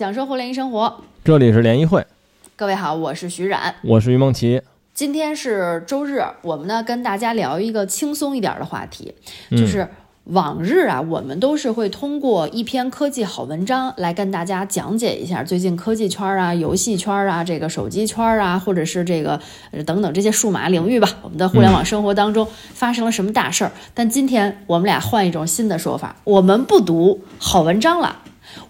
享受互联易生活。这里是联谊会，各位好，我是徐冉。我是于梦琪。今天是周日，我们呢跟大家聊一个轻松一点的话题，就是往日啊，我们都是会通过一篇科技好文章来跟大家讲解一下最近科技圈啊、游戏圈啊、这个手机圈啊，或者是这个呃等等这些数码领域吧，我们的互联网生活当中发生了什么大事儿。但今天我们俩换一种新的说法，我们不读好文章了，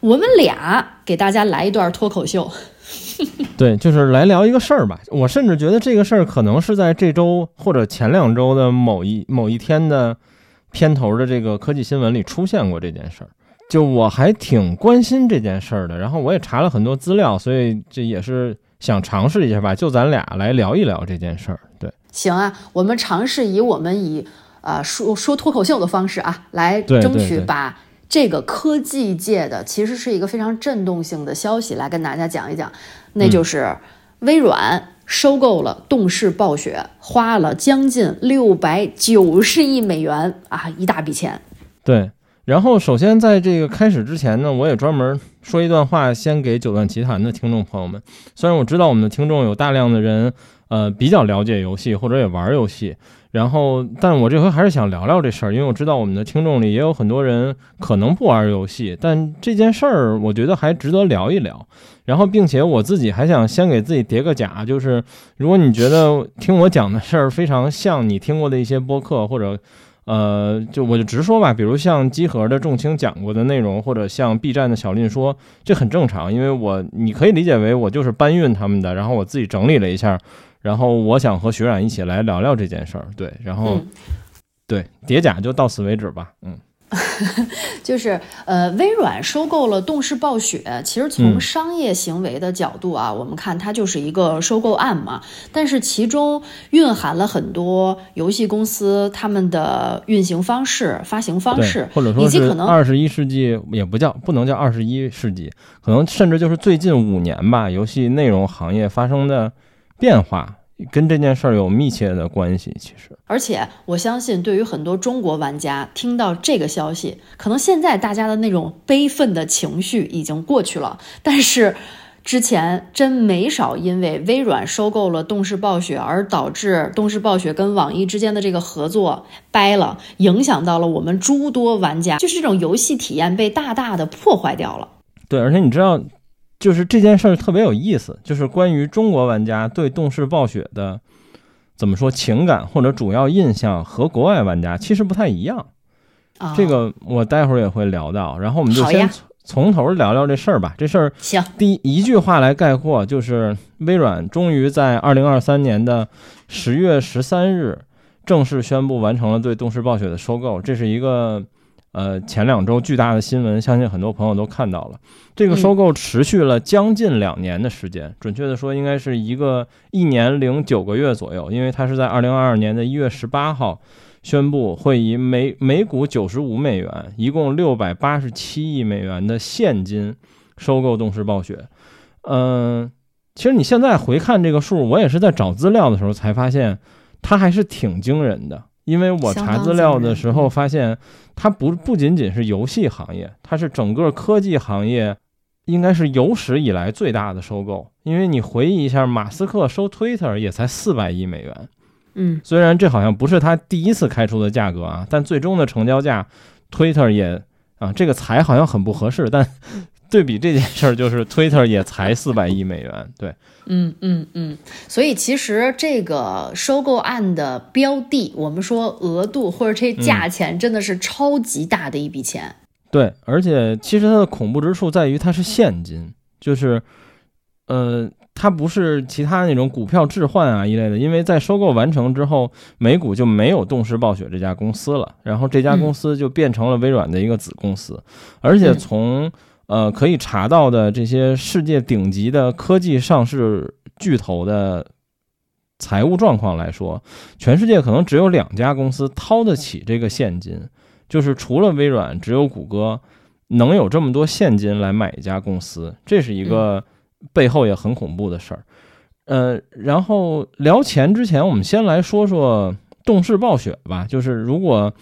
我们俩给大家来一段脱口秀。对，就是来聊一个事儿吧。我甚至觉得这个事儿可能是在这周或者前两周的某一某一天的片头的这个科技新闻里出现过这件事儿。就我还挺关心这件事儿的，然后我也查了很多资料，所以这也是想尝试一下吧。就咱俩来聊一聊这件事儿。对，行啊，我们尝试以我们以呃说说脱口秀的方式啊，来争取把。这个科技界的其实是一个非常震动性的消息，来跟大家讲一讲，那就是微软收购了动视暴雪，花了将近六百九十亿美元啊，一大笔钱。对，然后首先在这个开始之前呢，我也专门说一段话，先给九段奇谈的听众朋友们。虽然我知道我们的听众有大量的人，呃，比较了解游戏或者也玩游戏。然后，但我这回还是想聊聊这事儿，因为我知道我们的听众里也有很多人可能不玩游戏，但这件事儿我觉得还值得聊一聊。然后，并且我自己还想先给自己叠个甲，就是如果你觉得听我讲的事儿非常像你听过的一些播客，或者，呃，就我就直说吧，比如像机核的重青讲过的内容，或者像 B 站的小林说，这很正常，因为我你可以理解为我就是搬运他们的，然后我自己整理了一下。然后我想和学冉一起来聊聊这件事儿，对，然后，对叠甲就到此为止吧，嗯，就是呃，微软收购了动视暴雪，其实从商业行为的角度啊，我们看它就是一个收购案嘛，但是其中蕴含了很多游戏公司他们的运行方式、发行方式，或者说是二十一世纪也不叫不能叫二十一世纪，可能甚至就是最近五年吧，游戏内容行业发生的。变化跟这件事儿有密切的关系，其实。而且我相信，对于很多中国玩家听到这个消息，可能现在大家的那种悲愤的情绪已经过去了。但是，之前真没少因为微软收购了动视暴雪，而导致动视暴雪跟网易之间的这个合作掰了，影响到了我们诸多玩家，就是这种游戏体验被大大的破坏掉了。对，而且你知道。就是这件事儿特别有意思，就是关于中国玩家对动视暴雪的怎么说情感或者主要印象和国外玩家其实不太一样。这个我待会儿也会聊到。然后我们就先从头聊聊这事儿吧。这事儿行，第一句话来概括，就是微软终于在二零二三年的十月十三日正式宣布完成了对动视暴雪的收购。这是一个。呃，前两周巨大的新闻，相信很多朋友都看到了。这个收购持续了将近两年的时间，准确的说，应该是一个一年零九个月左右。因为它是在二零二二年的一月十八号宣布会以每每股九十五美元，一共六百八十七亿美元的现金收购动视暴雪。嗯，其实你现在回看这个数，我也是在找资料的时候才发现，它还是挺惊人的。因为我查资料的时候发现，它不不仅仅是游戏行业，它是整个科技行业，应该是有史以来最大的收购。因为你回忆一下，马斯克收 Twitter 也才四百亿美元，嗯，虽然这好像不是他第一次开出的价格啊，但最终的成交价，Twitter 也啊，这个财好像很不合适，但。对比这件事儿，就是 Twitter 也才四百亿美元，对，嗯嗯嗯，所以其实这个收购案的标的，我们说额度或者这价钱，真的是超级大的一笔钱。对，而且其实它的恐怖之处在于它是现金，就是，呃，它不是其他那种股票置换啊一类的，因为在收购完成之后，美股就没有动视暴雪这家公司了，然后这家公司就变成了微软的一个子公司，而且从呃，可以查到的这些世界顶级的科技上市巨头的财务状况来说，全世界可能只有两家公司掏得起这个现金，就是除了微软，只有谷歌能有这么多现金来买一家公司，这是一个背后也很恐怖的事儿。呃，然后聊钱之前，我们先来说说动视暴雪吧。就是如果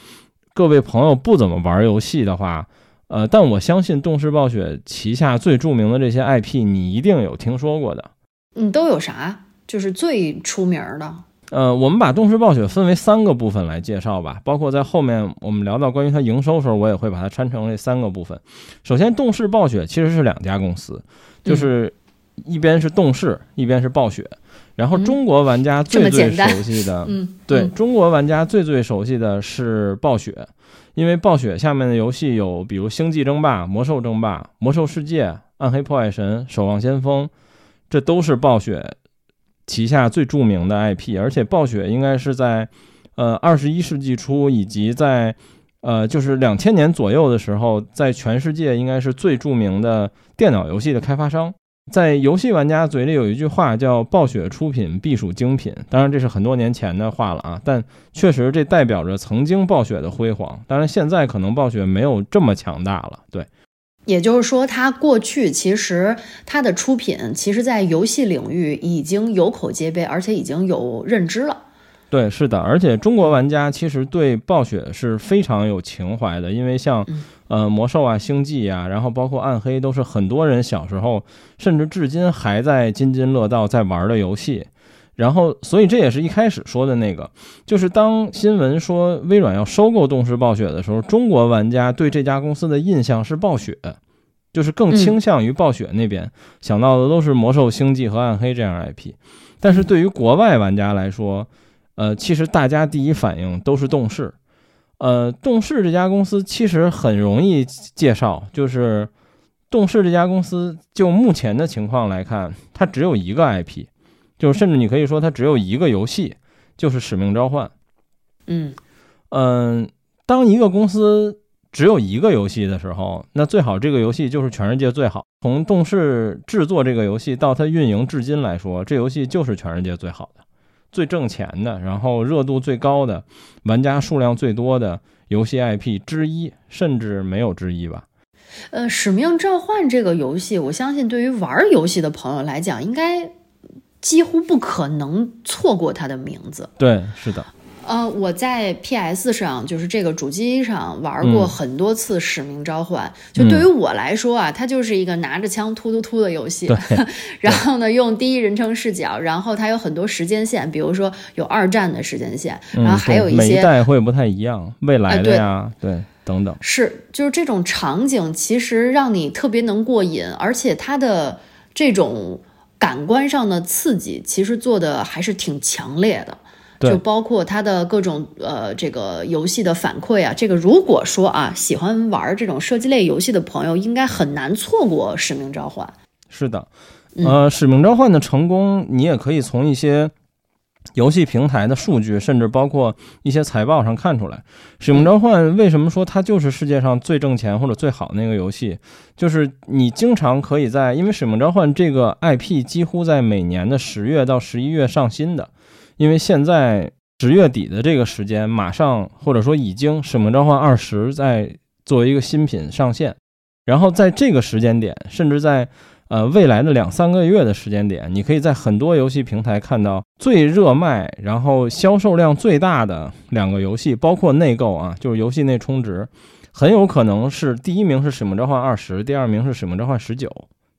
各位朋友不怎么玩游戏的话，呃，但我相信动视暴雪旗下最著名的这些 IP，你一定有听说过的。嗯，都有啥？就是最出名的。呃，我们把动视暴雪分为三个部分来介绍吧，包括在后面我们聊到关于它营收的时候，我也会把它拆成这三个部分。首先，动视暴雪其实是两家公司，就是一边是动视，一边是暴雪。然后中国玩家最最熟悉的，嗯，对中国玩家最最熟悉的是暴雪，因为暴雪下面的游戏有比如《星际争霸》《魔兽争霸》《魔兽世界》《暗黑破坏神》《守望先锋》，这都是暴雪旗下最著名的 IP。而且暴雪应该是在呃二十一世纪初以及在呃就是两千年左右的时候，在全世界应该是最著名的电脑游戏的开发商。在游戏玩家嘴里有一句话叫“暴雪出品必属精品”，当然这是很多年前的话了啊，但确实这代表着曾经暴雪的辉煌。当然现在可能暴雪没有这么强大了，对。也就是说，它过去其实它的出品，其实在游戏领域已经有口皆碑，而且已经有认知了。对，是的，而且中国玩家其实对暴雪是非常有情怀的，因为像。呃，魔兽啊，星际啊，然后包括暗黑，都是很多人小时候，甚至至今还在津津乐道在玩的游戏。然后，所以这也是一开始说的那个，就是当新闻说微软要收购动视暴雪的时候，中国玩家对这家公司的印象是暴雪，就是更倾向于暴雪那边想到的都是魔兽、星际和暗黑这样 IP。但是对于国外玩家来说，呃，其实大家第一反应都是动视。呃，动视这家公司其实很容易介绍，就是动视这家公司就目前的情况来看，它只有一个 IP，就甚至你可以说它只有一个游戏，就是《使命召唤》。嗯嗯，当一个公司只有一个游戏的时候，那最好这个游戏就是全世界最好。从动视制作这个游戏到它运营至今来说，这游戏就是全世界最好的。最挣钱的，然后热度最高的，玩家数量最多的游戏 IP 之一，甚至没有之一吧。呃，《使命召唤》这个游戏，我相信对于玩游戏的朋友来讲，应该几乎不可能错过它的名字。对，是的。呃，我在 PS 上，就是这个主机上玩过很多次《使命召唤》。就对于我来说啊，它就是一个拿着枪突突突的游戏。然后呢，用第一人称视角，然后它有很多时间线，比如说有二战的时间线，然后还有一些。每一代会不太一样，未来的呀，对，等等。是，就是这种场景其实让你特别能过瘾，而且它的这种感官上的刺激，其实做的还是挺强烈的。就包括它的各种呃，这个游戏的反馈啊，这个如果说啊，喜欢玩这种射击类游戏的朋友，应该很难错过《使命召唤》。是的，呃，《使命召唤》的成功，你也可以从一些游戏平台的数据，甚至包括一些财报上看出来。《使命召唤》为什么说它就是世界上最挣钱或者最好那个游戏？就是你经常可以在，因为《使命召唤》这个 IP 几乎在每年的十月到十一月上新的。因为现在十月底的这个时间，马上或者说已经《使命召唤二十》在作为一个新品上线，然后在这个时间点，甚至在呃未来的两三个月的时间点，你可以在很多游戏平台看到最热卖，然后销售量最大的两个游戏，包括内购啊，就是游戏内充值，很有可能是第一名是《使命召唤二十》，第二名是《使命召唤十九》，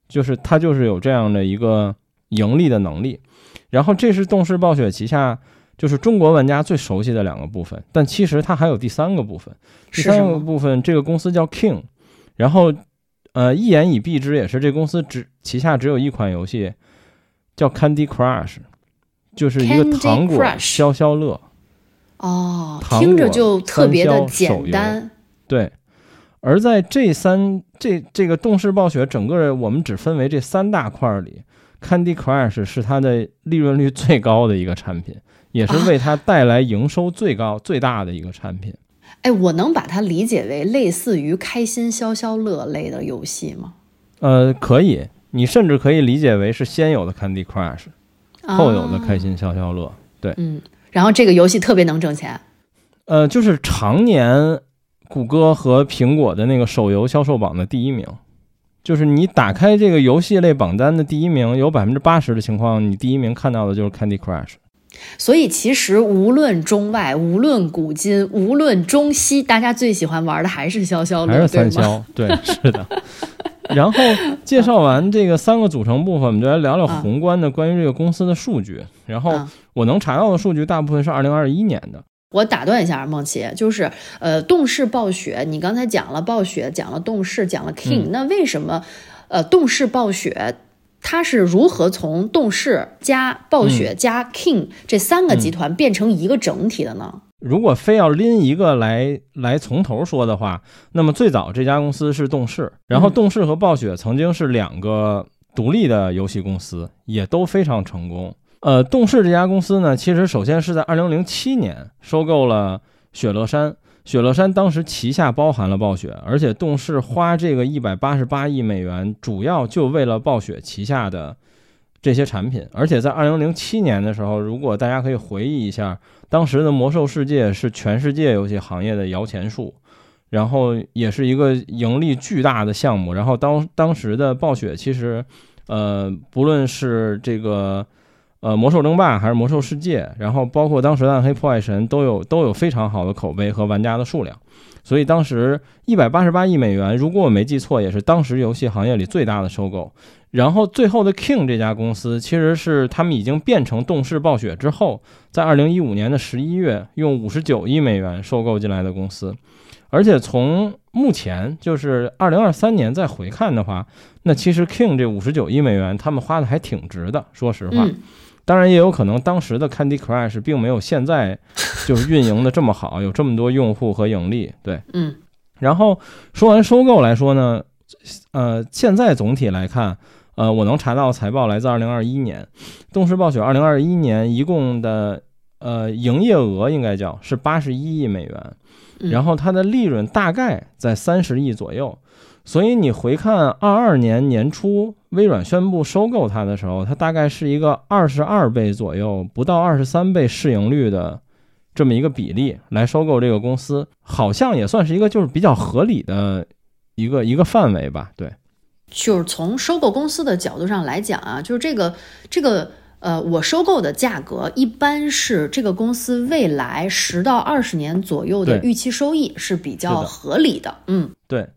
就是它就是有这样的一个盈利的能力。然后这是动视暴雪旗下就是中国玩家最熟悉的两个部分，但其实它还有第三个部分。第三个部分，这个公司叫 King，然后呃一言以蔽之，也是这公司只旗下只有一款游戏叫 Candy Crush，就是一个糖果消消乐。哦，听着就特别的简单。对，而在这三这这个动视暴雪整个我们只分为这三大块里。Candy Crush 是它的利润率最高的一个产品，也是为它带来营收最高、最大的一个产品。哎，我能把它理解为类似于开心消消乐类的游戏吗？呃，可以，你甚至可以理解为是先有的 Candy Crush，后有的开心消消乐。对，嗯，然后这个游戏特别能挣钱。呃，就是常年谷歌和苹果的那个手游销售榜的第一名。就是你打开这个游戏类榜单的第一名，有百分之八十的情况，你第一名看到的就是 Candy Crush。所以其实无论中外，无论古今，无论中西，大家最喜欢玩的还是消消乐，还是三消，对，是的。然后介绍完这个三个组成部分，我们就来聊聊宏观的关于这个公司的数据。然后我能查到的数据大部分是二零二一年的。我打断一下，梦琪，就是呃，动视暴雪，你刚才讲了暴雪，讲了动视，讲了 King，那为什么呃，动视暴雪它是如何从动视加暴雪加 King 这三个集团变成一个整体的呢？如果非要拎一个来来从头说的话，那么最早这家公司是动视，然后动视和暴雪曾经是两个独立的游戏公司，也都非常成功。呃，动视这家公司呢，其实首先是在二零零七年收购了雪乐山，雪乐山当时旗下包含了暴雪，而且动视花这个一百八十八亿美元，主要就为了暴雪旗下的这些产品。而且在二零零七年的时候，如果大家可以回忆一下，当时的魔兽世界是全世界游戏行业的摇钱树，然后也是一个盈利巨大的项目。然后当当时的暴雪其实，呃，不论是这个。呃，魔兽争霸还是魔兽世界，然后包括当时的暗黑破坏神都有都有非常好的口碑和玩家的数量，所以当时一百八十八亿美元，如果我没记错，也是当时游戏行业里最大的收购。然后最后的 King 这家公司，其实是他们已经变成动视暴雪之后，在二零一五年的十一月用五十九亿美元收购进来的公司。而且从目前就是二零二三年再回看的话，那其实 King 这五十九亿美元他们花的还挺值的，说实话。当然也有可能，当时的 Candy Crush 并没有现在就是运营的这么好，有这么多用户和盈利。对，嗯。然后说完收购来说呢，呃，现在总体来看，呃，我能查到财报来自2021年，动视暴雪2021年一共的呃营业额应该叫是81亿美元，然后它的利润大概在三十亿左右。所以你回看二二年年初微软宣布收购它的时候，它大概是一个二十二倍左右，不到二十三倍市盈率的这么一个比例来收购这个公司，好像也算是一个就是比较合理的一个一个范围吧。对，就是从收购公司的角度上来讲啊，就是这个这个呃，我收购的价格一般是这个公司未来十到二十年左右的预期收益是比较合理的。嗯，对。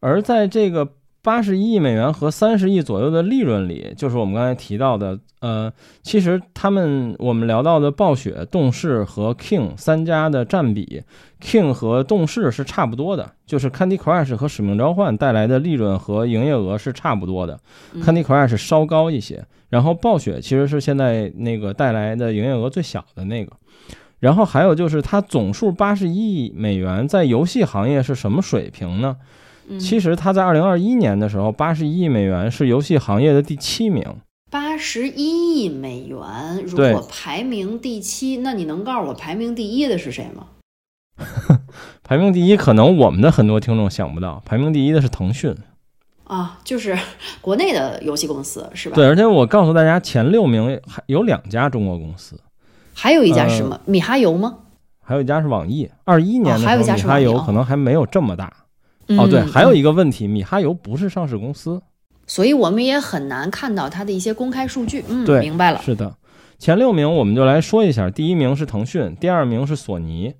而在这个八十一亿美元和三十亿左右的利润里，就是我们刚才提到的，呃，其实他们我们聊到的暴雪、动视和 King 三家的占比，King 和动视是差不多的，就是 Candy Crush 和使命召唤带来的利润和营业额是差不多的，Candy Crush 稍高一些，然后暴雪其实是现在那个带来的营业额最小的那个，然后还有就是它总数八十一亿美元在游戏行业是什么水平呢？其实它在二零二一年的时候，八十一亿美元是游戏行业的第七名。八十一亿美元，如果排名第七，那你能告诉我排名第一的是谁吗？排名第一，可能我们的很多听众想不到，排名第一的是腾讯。啊，就是国内的游戏公司是吧？对，而且我告诉大家，前六名还有两家中国公司，还有一家是什么？米哈游吗？还有一家是网易。二一年的时候，米哈游可能还没有这么大。哦，对，还有一个问题，米哈游不是上市公司，所以我们也很难看到它的一些公开数据。嗯，对，明白了。是的，前六名我们就来说一下，第一名是腾讯，第二名是索尼，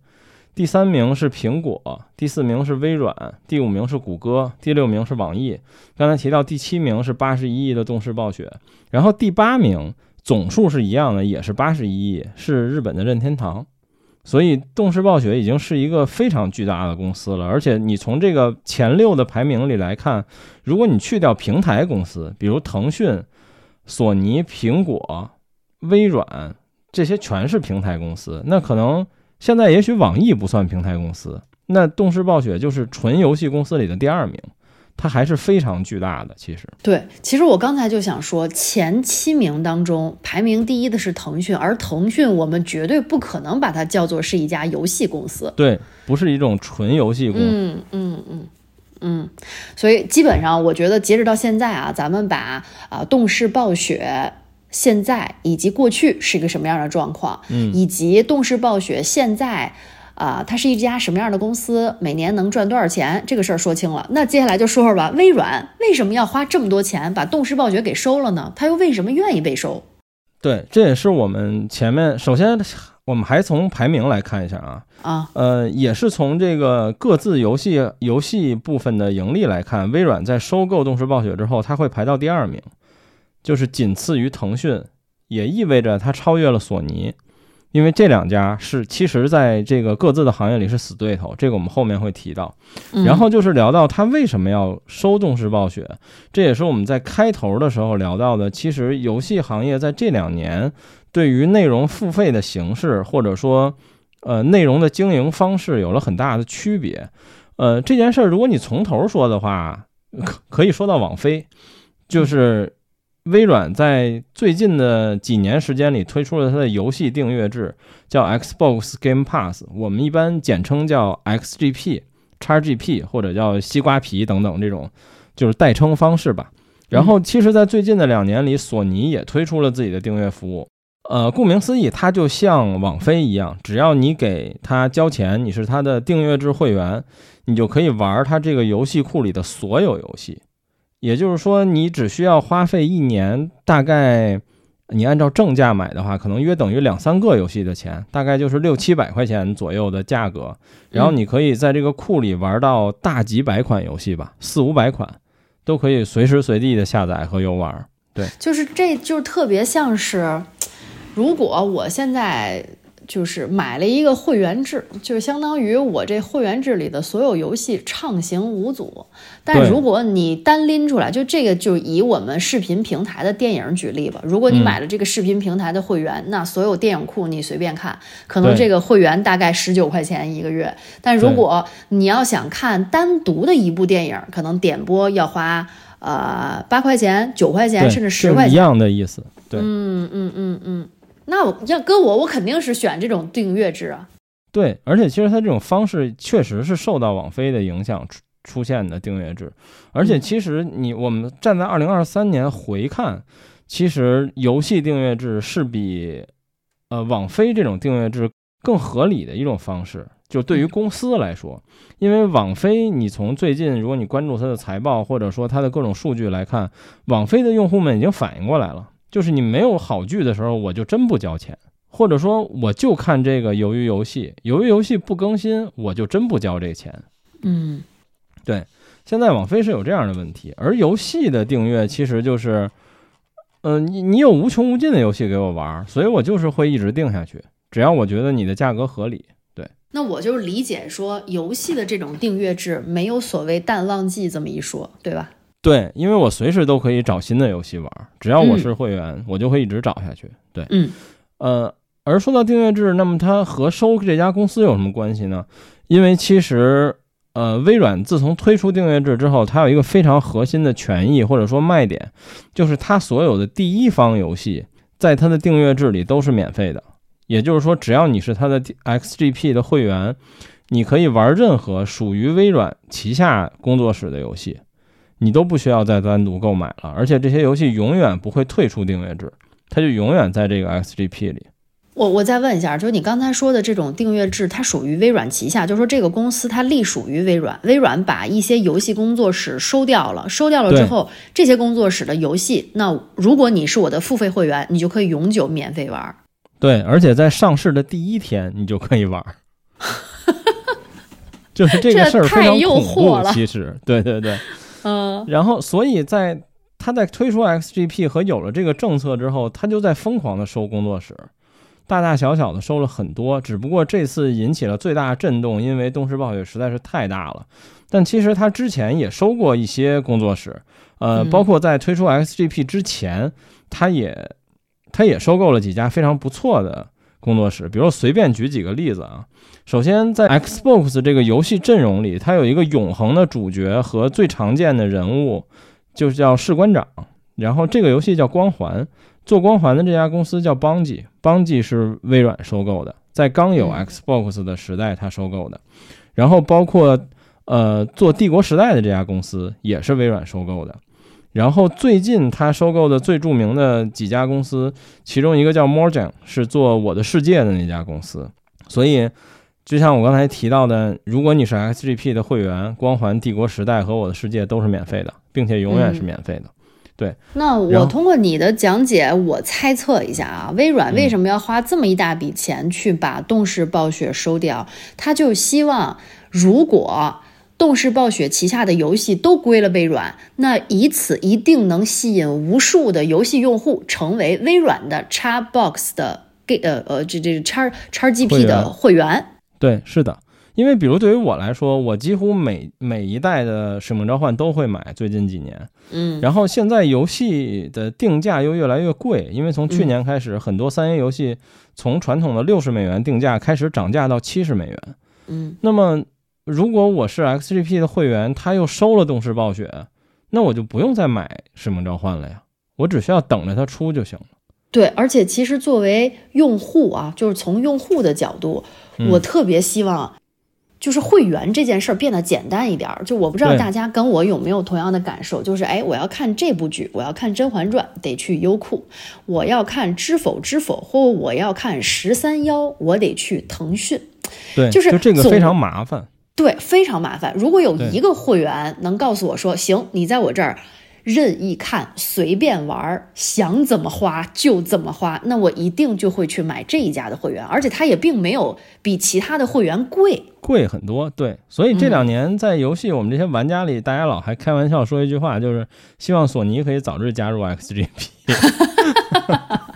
第三名是苹果，第四名是微软，第五名是谷歌，第六名是网易。刚才提到第七名是八十一亿的动视暴雪，然后第八名总数是一样的，也是八十一亿，是日本的任天堂。所以，动视暴雪已经是一个非常巨大的公司了。而且，你从这个前六的排名里来看，如果你去掉平台公司，比如腾讯、索尼、苹果、微软，这些全是平台公司，那可能现在也许网易不算平台公司，那动视暴雪就是纯游戏公司里的第二名。它还是非常巨大的，其实对，其实我刚才就想说，前七名当中排名第一的是腾讯，而腾讯我们绝对不可能把它叫做是一家游戏公司，对，不是一种纯游戏公司，嗯嗯嗯嗯，所以基本上我觉得截止到现在啊，咱们把啊动视暴雪现在以及过去是一个什么样的状况，嗯，以及动视暴雪现在。啊，它是一家什么样的公司？每年能赚多少钱？这个事儿说清了，那接下来就说说吧。微软为什么要花这么多钱把动视暴雪给收了呢？它又为什么愿意被收？对，这也是我们前面首先我们还从排名来看一下啊啊，呃，也是从这个各自游戏游戏部分的盈利来看，微软在收购动视暴雪之后，它会排到第二名，就是仅次于腾讯，也意味着它超越了索尼。因为这两家是其实在这个各自的行业里是死对头，这个我们后面会提到。然后就是聊到他为什么要收动视暴雪，这也是我们在开头的时候聊到的。其实游戏行业在这两年对于内容付费的形式，或者说呃内容的经营方式有了很大的区别。呃，这件事儿如果你从头说的话，可可以说到网飞，就是。微软在最近的几年时间里推出了它的游戏订阅制，叫 Xbox Game Pass，我们一般简称叫 XGP、XGP 或者叫西瓜皮等等这种，就是代称方式吧。然后，其实，在最近的两年里，索尼也推出了自己的订阅服务。呃，顾名思义，它就像网飞一样，只要你给它交钱，你是它的订阅制会员，你就可以玩它这个游戏库里的所有游戏。也就是说，你只需要花费一年，大概你按照正价买的话，可能约等于两三个游戏的钱，大概就是六七百块钱左右的价格。然后你可以在这个库里玩到大几百款游戏吧，四五百款，都可以随时随地的下载和游玩。对，就是这就特别像是，如果我现在。就是买了一个会员制，就是相当于我这会员制里的所有游戏畅行无阻。但如果你单拎出来，就这个就以我们视频平台的电影举例吧。如果你买了这个视频平台的会员，那所有电影库你随便看，可能这个会员大概十九块钱一个月。但如果你要想看单独的一部电影，可能点播要花呃八块钱、九块钱，甚至十块钱。一样的意思。对，嗯嗯嗯嗯。那我要搁我，我肯定是选这种订阅制啊。对，而且其实它这种方式确实是受到网飞的影响出出现的订阅制。而且其实你我们站在二零二三年回看，其实游戏订阅制是比呃网飞这种订阅制更合理的一种方式。就对于公司来说，因为网飞，你从最近如果你关注它的财报或者说它的各种数据来看，网飞的用户们已经反应过来了。就是你没有好剧的时候，我就真不交钱，或者说我就看这个鱿鱼游戏，鱿鱼游戏不更新，我就真不交这钱。嗯，对，现在网飞是有这样的问题，而游戏的订阅其实就是，嗯，你你有无穷无尽的游戏给我玩，所以我就是会一直定下去，只要我觉得你的价格合理。对，那我就理解说，游戏的这种订阅制没有所谓淡旺季这么一说，对吧？对，因为我随时都可以找新的游戏玩，只要我是会员，我就会一直找下去。对，嗯，呃，而说到订阅制，那么它和收这家公司有什么关系呢？因为其实，呃，微软自从推出订阅制之后，它有一个非常核心的权益或者说卖点，就是它所有的第一方游戏在它的订阅制里都是免费的。也就是说，只要你是它的 XGP 的会员，你可以玩任何属于微软旗下工作室的游戏。你都不需要再单独购买了，而且这些游戏永远不会退出订阅制，它就永远在这个 XGP 里。我我再问一下，就是你刚才说的这种订阅制，它属于微软旗下，就是说这个公司它隶属于微软，微软把一些游戏工作室收掉了，收掉了之后，这些工作室的游戏，那如果你是我的付费会员，你就可以永久免费玩。对，而且在上市的第一天你就可以玩。就是这个事儿非常恐怖，其实，对对对。嗯，然后，所以在他在推出 XGP 和有了这个政策之后，他就在疯狂的收工作室，大大小小的收了很多。只不过这次引起了最大震动，因为东视暴雪实在是太大了。但其实他之前也收过一些工作室，呃，包括在推出 XGP 之前，他也他也收购了几家非常不错的工作室。比如随便举几个例子啊。首先，在 Xbox 这个游戏阵容里，它有一个永恒的主角和最常见的人物，就是叫士官长。然后这个游戏叫《光环》，做《光环》的这家公司叫邦吉，邦吉是微软收购的，在刚有 Xbox 的时代，它收购的。然后包括呃做《帝国时代》的这家公司也是微软收购的。然后最近他收购的最著名的几家公司，其中一个叫 Mojang，是做《我的世界》的那家公司。所以。就像我刚才提到的，如果你是 XGP 的会员，《光环》《帝国时代》和《我的世界》都是免费的，并且永远是免费的。对，那我通过你的讲解，我猜测一下啊，微软为什么要花这么一大笔钱去把动视暴雪收掉？他就希望，如果动视暴雪旗下的游戏都归了微软，那以此一定能吸引无数的游戏用户成为微软的 Xbox 的 G 呃呃这这叉叉 GP 的会员。对，是的，因为比如对于我来说，我几乎每每一代的《使命召唤》都会买，最近几年。嗯然后现在游戏的定价又越来越贵，因为从去年开始，很多三 A 游戏从传统的六十美元定价开始涨价到七十美元。嗯，那么如果我是 XGP 的会员，他又收了动视暴雪，那我就不用再买《使命召唤》了呀，我只需要等着它出就行了。对，而且其实作为用户啊，就是从用户的角度，嗯我特别希望，就是会员这件事儿变得简单一点儿。就我不知道大家跟我有没有同样的感受，就是哎，我要看这部剧，我要看《甄嬛传》，得去优酷；我要看《知否知否》，或我要看十三幺，我得去腾讯。对，就是总这个非常麻烦。对，非常麻烦。如果有一个会员能告诉我说，行，你在我这儿任意看，随便玩儿，想怎么花就怎么花，那我一定就会去买这一家的会员，而且它也并没有比其他的会员贵。贵很多，对，所以这嗯两年在游戏我们这些玩家里，大家老还开玩笑说一句话，就是希望索尼可以早日加入 XGP。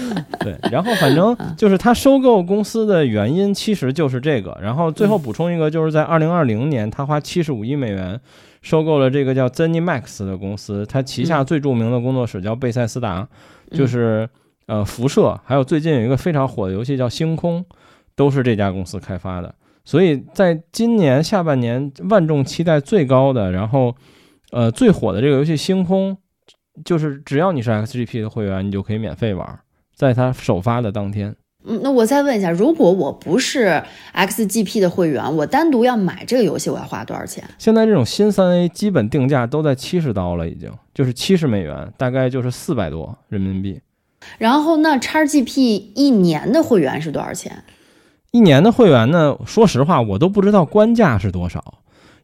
对，然后反正就是他收购公司的原因其实就是这个，然后最后补充一个，就是在二零二零年，他花七十五亿美元收购了这个叫 ZeniMax 的公司，他旗下最著名的工作室叫贝塞斯达，就是呃辐射，还有最近有一个非常火的游戏叫星空，都是这家公司开发的。所以在今年下半年，万众期待最高的，然后呃最火的这个游戏《星空》，就是只要你是 XGP 的会员，你就可以免费玩，在它首发的当天。嗯，那我再问一下，如果我不是 XGP 的会员，我单独要买这个游戏，我要花多少钱？现在这种新三 A 基本定价都在七十刀了，已经就是七十美元，大概就是四百多人民币。然后那 XGP 一年的会员是多少钱？一年的会员呢，说实话我都不知道官价是多少，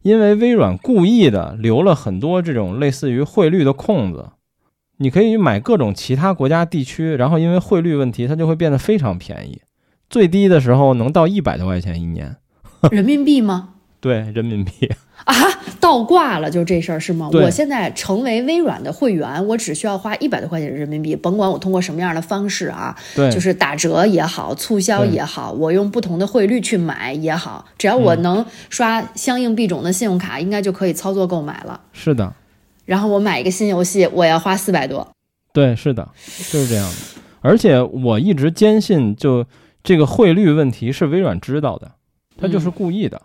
因为微软故意的留了很多这种类似于汇率的空子，你可以买各种其他国家地区，然后因为汇率问题，它就会变得非常便宜，最低的时候能到一百多块钱一年，人民币吗？对人民币。啊，倒挂了，就这事儿是吗？对我现在成为微软的会员，我只需要花一百多块钱人民币，甭管我通过什么样的方式啊，对，就是打折也好，促销也好，我用不同的汇率去买也好，只要我能刷相应币种的信用卡，应该就可以操作购买了。是的，然后我买一个新游戏，我要花四百多。对，是的，就是这样的。而且我一直坚信，就这个汇率问题是微软知道的，他就是故意的，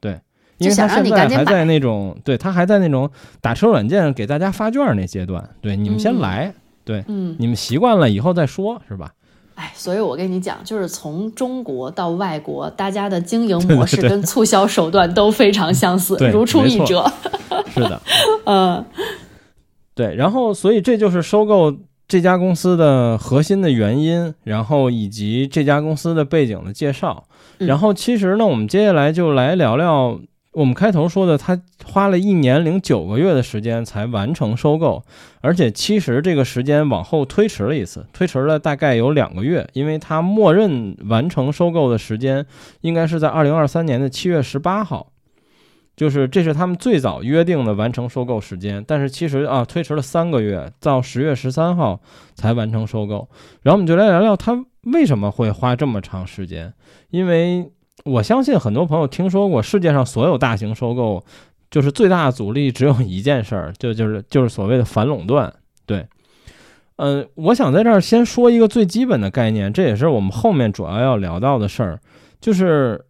对，因为他现在还在那种，对他还在那种打车软件给大家发券那阶段，对，你们先嗯对，嗯，你们习惯了以后再说，是吧？哎，所以我跟你讲，就是从中国到外国，大家的经营模式跟促销手段都非常相似，对如出一辙。是的，嗯对，然后所以这就是收购这家公司的核心的原因，然后以及这家公司的背景的介绍。嗯然后其实呢，我们接下来就来聊聊我们开头说的，他花了一年零九个月的时间才完成收购，而且其实这个时间往后推迟了一次，推迟了大概有两个月，因为他默认完成收购的时间应该是在二零二三年的七月十八号。就是这是他们最早约定的完成收购时间，但是其实啊推迟了三个月，到十月十三号才完成收购。然后我们就来聊聊他为什么会花这么长时间，因为我相信很多朋友听说过世界上所有大型收购，就是最大的阻力只有一件事儿，就就是就是所谓的反垄断。对，嗯，我想在这儿先说一个最基本的概念，这也是我们后面主要要聊到的事儿，就是。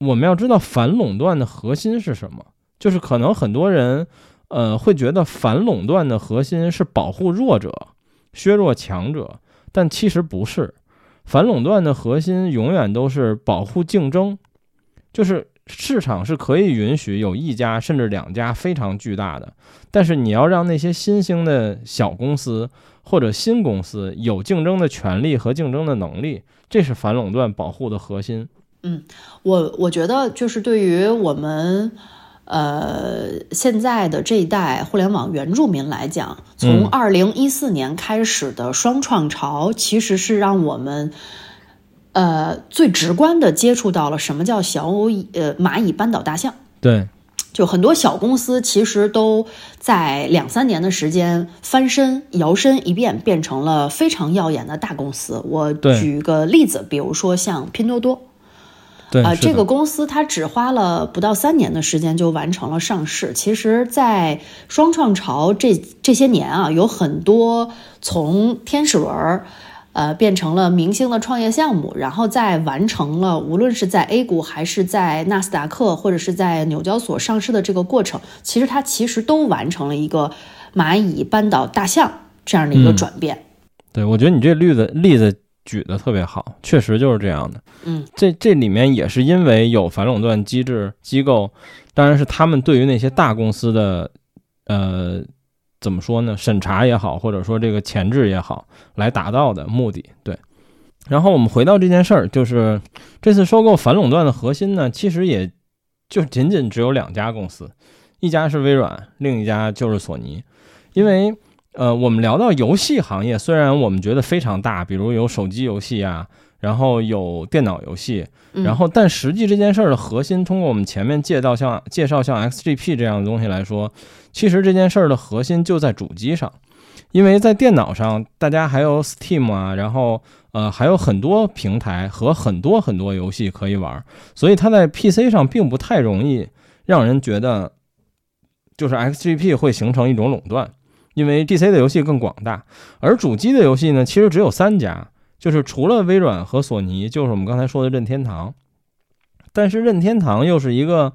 我们要知道反垄断的核心是什么，就是可能很多人，呃，会觉得反垄断的核心是保护弱者、削弱强者，但其实不是。反垄断的核心永远都是保护竞争，就是市场是可以允许有一家甚至两家非常巨大的，但是你要让那些新兴的小公司或者新公司有竞争的权利和竞争的能力，这是反垄断保护的核心。我我觉得就是对于我们呃，现在的这一代互联网原住民来讲，从二零一四年开始的双创潮，其实是让我们呃最直观的接触到了什么叫小呃蚂蚁扳倒大象。对，就很多小公司其实都在两三年的时间翻身摇身一变，变成了非常耀眼的大公司。我举个例子，比如说像拼多多。啊，这个公司它只花了不到三年的时间就完成了上市。其实，在双创潮这这些年啊，有很多从天使轮，呃，变成了明星的创业项目，然后再完成了无论是在 A 股还是在纳斯达克或者是在纽交所上市的这个过程，其实它其实都完成了一个蚂蚁扳倒大象这样的一个转变。对，我觉得你这例子例子。举的特别好，确实就是这样的。嗯，这这里面也是因为有反垄断机制机构，当然是他们对于那些大公司的，呃，怎么说呢？审查也好，或者说这个前置也好，来达到的目的。对。然后我们回到这件事儿，就是这次收购反垄断的核心呢，其实也就仅仅只有两家公司，一家是微软，另一家就是索尼，因为。呃，我们聊到游戏行业，虽然我们觉得非常大，比如有手机游戏啊，然后有电脑游戏，然后但实际这件事儿的核心，通过我们前面介绍像介绍像 XGP 这样的东西来说，其实这件事儿的核心就在主机上，因为在电脑上，大家还有 Steam 啊，然后呃还有很多平台和很多很多游戏可以玩，所以它在 PC 上并不太容易让人觉得，就是 XGP 会形成一种垄断。因为 DC 的游戏更广大，而主机的游戏呢，其实只有三家，就是除了微软和索尼，就是我们刚才说的任天堂。但是任天堂又是一个，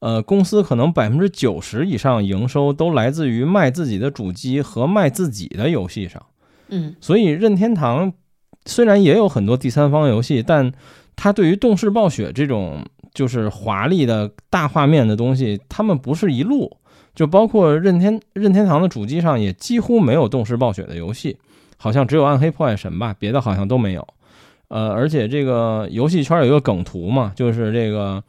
呃，公司可能百分之九十以上营收都来自于卖自己的主机和卖自己的游戏上。嗯，所以任天堂虽然也有很多第三方游戏，但它对于动视暴雪这种就是华丽的大画面的东西，他们不是一路。就包括任天任天堂的主机上也几乎没有动视暴雪的游戏，好像只有暗黑破坏神吧，别的好像都没有。呃，而且这个游戏圈有一个梗图嘛，就是这个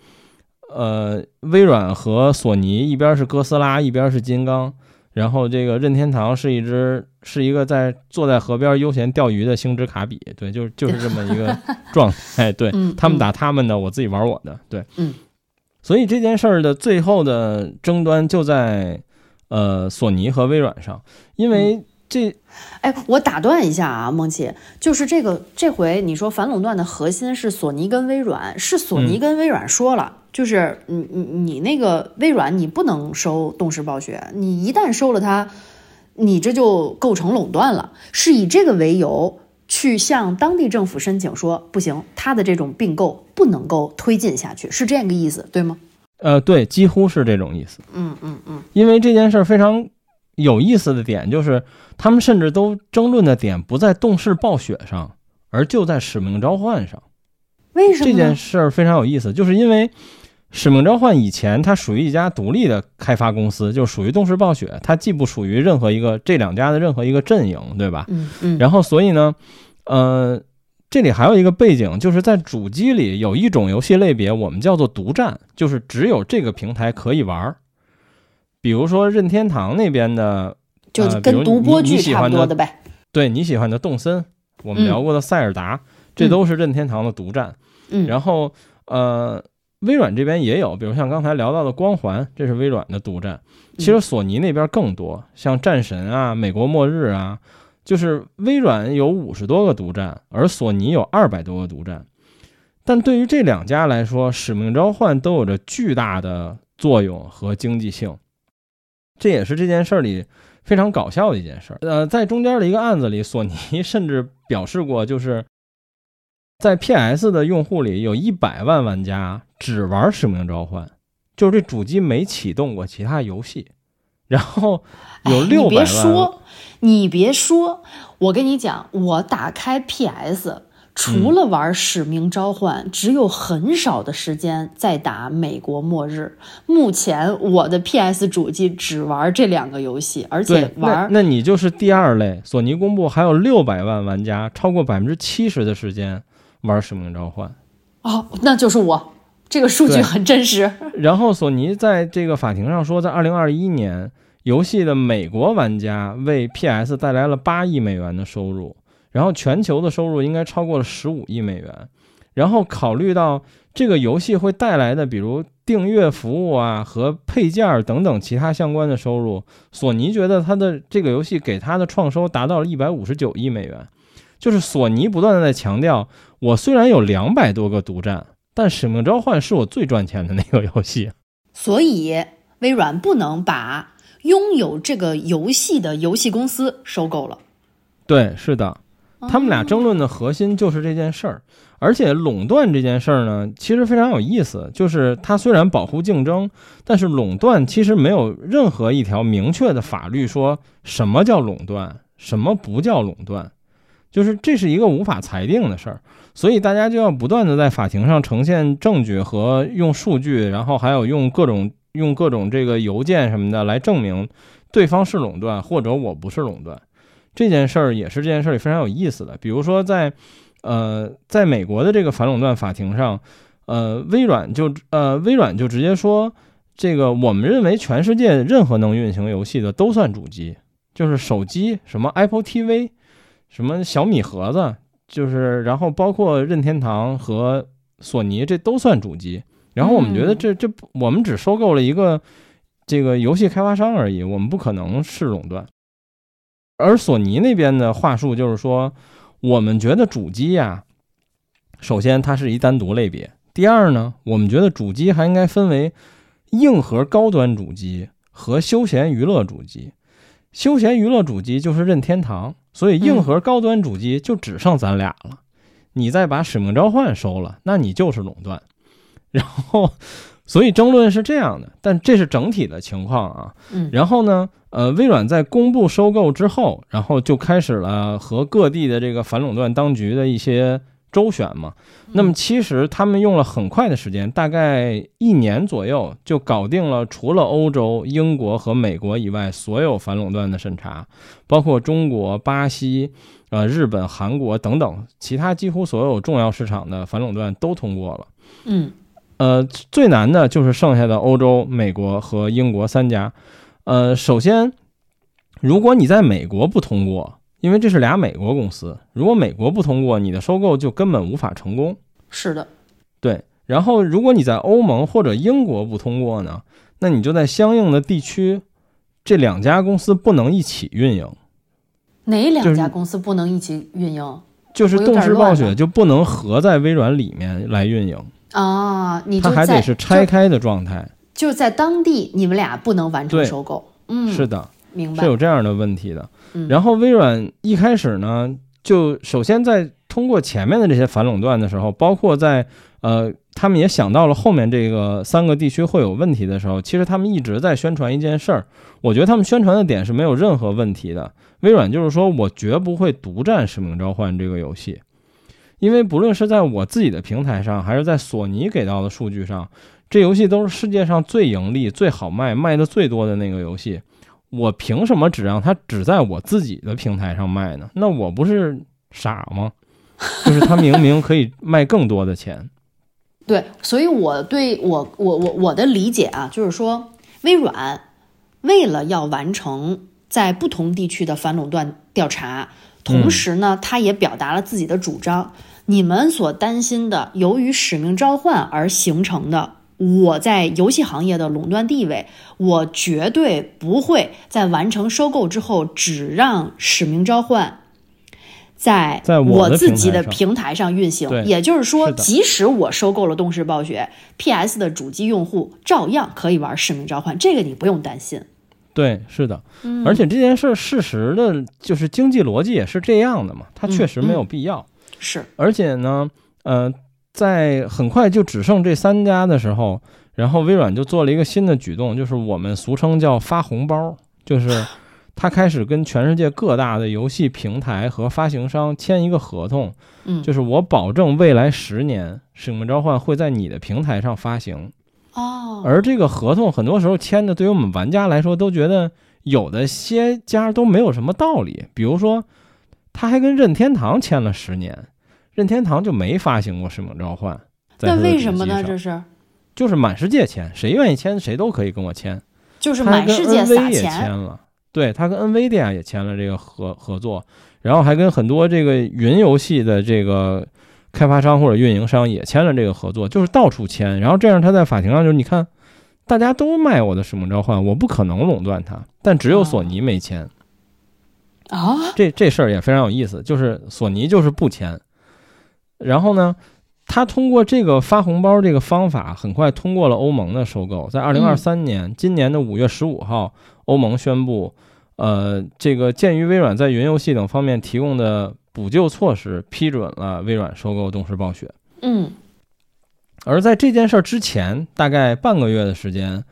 呃微软和索尼一边是哥斯拉，一边是金刚，然后这个任天堂是一只是一个在坐在河边悠闲钓鱼的星之卡比，对，就是就是这么一个 状态。对他们打他们的，我自己玩我的，对，嗯。所以这件事儿的最后的争端就在，呃，索尼和微软上，因为这，哎，我打断一下啊，梦琪，就是这个这回你说反垄断的核心是索尼跟微软，是索尼跟微软说了，就是你你你那个微软你不能收动视暴雪，你一旦收了它，你这就构成垄断了，是以这个为由。去向当地政府申请说不行，他的这种并购不能够推进下去，是这样一个意思，对吗？呃，对，几乎是这种意思。嗯嗯嗯。因为这件事儿非常有意思的点就是，他们甚至都争论的点不在动视暴雪上，而就在使命召唤上。为什么？这件事儿非常有意思，就是因为。使命召唤以前它属于一家独立的开发公司，就属于动视暴雪，它既不属于任何一个这两家的任何一个阵营，对吧？嗯嗯。然后所以呢，呃，这里还有一个背景，就是在主机里有一种游戏类别，我们叫做独占，就是只有这个平台可以玩儿。比如说任天堂那边的，就跟独播剧差不多的呗。对你喜欢的动森，我们聊过的塞尔达，这都是任天堂的独占。嗯。然后呃。微软这边也有，比如像刚才聊到的光环，这是微软的独占。其实索尼那边更多，像战神啊、美国末日啊，就是微软有五十多个独占，而索尼有二百多个独占。但对于这两家来说，使命召唤都有着巨大的作用和经济性，这也是这件事里非常搞笑的一件事。呃，在中间的一个案子里，索尼 甚至表示过，就是在 PS 的用户里有一百万玩家。只玩使命召唤，就是这主机没启动过其他游戏，然后有六百万。你别说，你别说，我跟你讲，我打开 PS，除了玩使命召唤，只有很少的时间在打美国末日。目前我的 PS 主机只玩这两个游戏，而且玩。那你就是第二类。索尼公布还有六百万玩家，超过百分之七十的时间玩使命召唤。哦，那就是我。这个数据很真实。然后索尼在这个法庭上说，在二零二一年，游戏的美国玩家为 PS 带来了八亿美元的收入，然后全球的收入应该超过了十五亿美元。然后考虑到这个游戏会带来的，比如订阅服务啊和配件儿等等其他相关的收入，索尼觉得它的这个游戏给它的创收达到了一百五十九亿美元。就是索尼不断的在强调，我虽然有两百多个独占，但《使命召唤》是我最赚钱的那个 游戏。所以微软不能把拥有这个游戏的游戏公司收购了。对，是的，他们俩争论的核心就是这件事儿。而且垄断这件事儿呢，其实非常有意思。就是它虽然保护竞争，但是垄断其实没有任何一条明确的法律说什么叫垄断，什么不叫垄断，就是这是一个无法裁定的事儿。所以大家就要不断的在法庭上呈现证据和用数据，然后还有用各种用各种这个邮件什么的来证明对方是垄断或者我不是垄断。这件事儿也是这件事儿里非常有意思的。比如说在呃，在美国的这个反垄断法庭上，呃，微软就呃，微软就直接说，这个我们认为全世界任何能运行游戏的都算主机，就是手机，什么 Apple TV，什么小米盒子，就是然后包括任天堂和索尼，这都算主机。然后我们觉得这这我们只收购了一个这个游戏开发商而已，我们不可能是垄断。而索尼那边的话术就是说。我们觉得主机呀，首先它是一单独类别。第二呢，我们觉得主机还应该分为硬核高端主机和休闲娱乐主机。休闲娱乐主机就是任天堂，所以硬核高端主机就只剩咱俩了。你再把使命召唤收了，那你就是垄断。然后，所以争论是这样的，但这是整体的情况啊。嗯，然后呢？呃，微软在公布收购之后，然后就开始了和各地的这个反垄断当局的一些周旋嘛。那么其实他们用了很快的时间，大概一年左右就搞定了除了欧洲、英国和美国以外所有反垄断的审查，包括中国、巴西、呃日本、韩国等等其他几乎所有重要市场的反垄断都通过了。嗯，呃，最难的就是剩下的欧洲、美国和英国三家。呃，首先，如果你在美国不通过，因为这是俩美国公司，如果美国不通过，你的收购就根本无法成功。是的，对。然后，如果你在欧盟或者英国不通过呢，那你就在相应的地区，这两家公司不能一起运营。哪两家公司不能一起运营？就是动视暴雪就不能合在微软里面来运营啊，你它还得是拆开的状态。就是在当地，你们俩不能完成收购。嗯，是的，明白是有这样的问题的。然后微软一开始呢，就首先在通过前面的这些反垄断的时候，包括在呃，他们也想到了后面这个三个地区会有问题的时候，其实他们一直在宣传一件事儿。我觉得他们宣传的点是没有任何问题的。微软就是说我绝不会独占《使命召唤》这个游戏，因为不论是在我自己的平台上，还是在索尼给到的数据上。这游戏都是世界上最盈利、最好卖、卖的最多的那个游戏，我凭什么只让他只在我自己的平台上卖呢？那我不是傻吗？就是他明明可以卖更多的钱。对，所以我对我我我我的理解啊，就是说，微软为了要完成在不同地区的反垄断调查，同时呢，他也表达了自己的主张。你们所担心的，由于使命召唤而形成的。我在游戏行业的垄断地位，我绝对不会在完成收购之后只让《使命召唤》在我自己的平台上运行。也就是说，即使我收购了动视暴雪，PS 的主机用户照样可以玩《使命召唤》，这个你不用担心。对，是的，而且这件事事实的就是经济逻辑也是这样的嘛，它确实没有必要。是，而且呢，呃。在很快就只剩这三家的时候，然后微软就做了一个新的举动，就是我们俗称叫发红包，就是 他开始跟全世界各大的游戏平台和发行商签一个合同，嗯，就是我保证未来十年《使命召唤》会在你的平台上发行。哦，而这个合同很多时候签的，对于我们玩家来说都觉得有的些家都没有什么道理，比如说他还跟任天堂签了十年。任天堂就没发行过《使命召唤》，那为什么呢？这是就是满世界签，谁愿意签谁都可以跟我签。就是满世界撒也签，了，对他跟 NVIDIA 也签了这个合合作，然后还跟很多这个云游戏的这个开发商或者运营商也签了这个合作，就是到处签。然后这样他在法庭上就是你看，大家都卖我的使命召唤，我不可能垄断它，但只有索尼没签。啊，这这事儿也非常有意思，就是索尼就是不签，然后呢，他通过这个发红包这个方法，很快通过了欧盟的收购，在二零二三年、今年的五月十五号，欧盟宣布，呃，这个鉴于微软在云游戏等方面提供的补救措施，批准了微软收购动视暴雪。嗯。而在这件事儿之前，大概半个月的时间，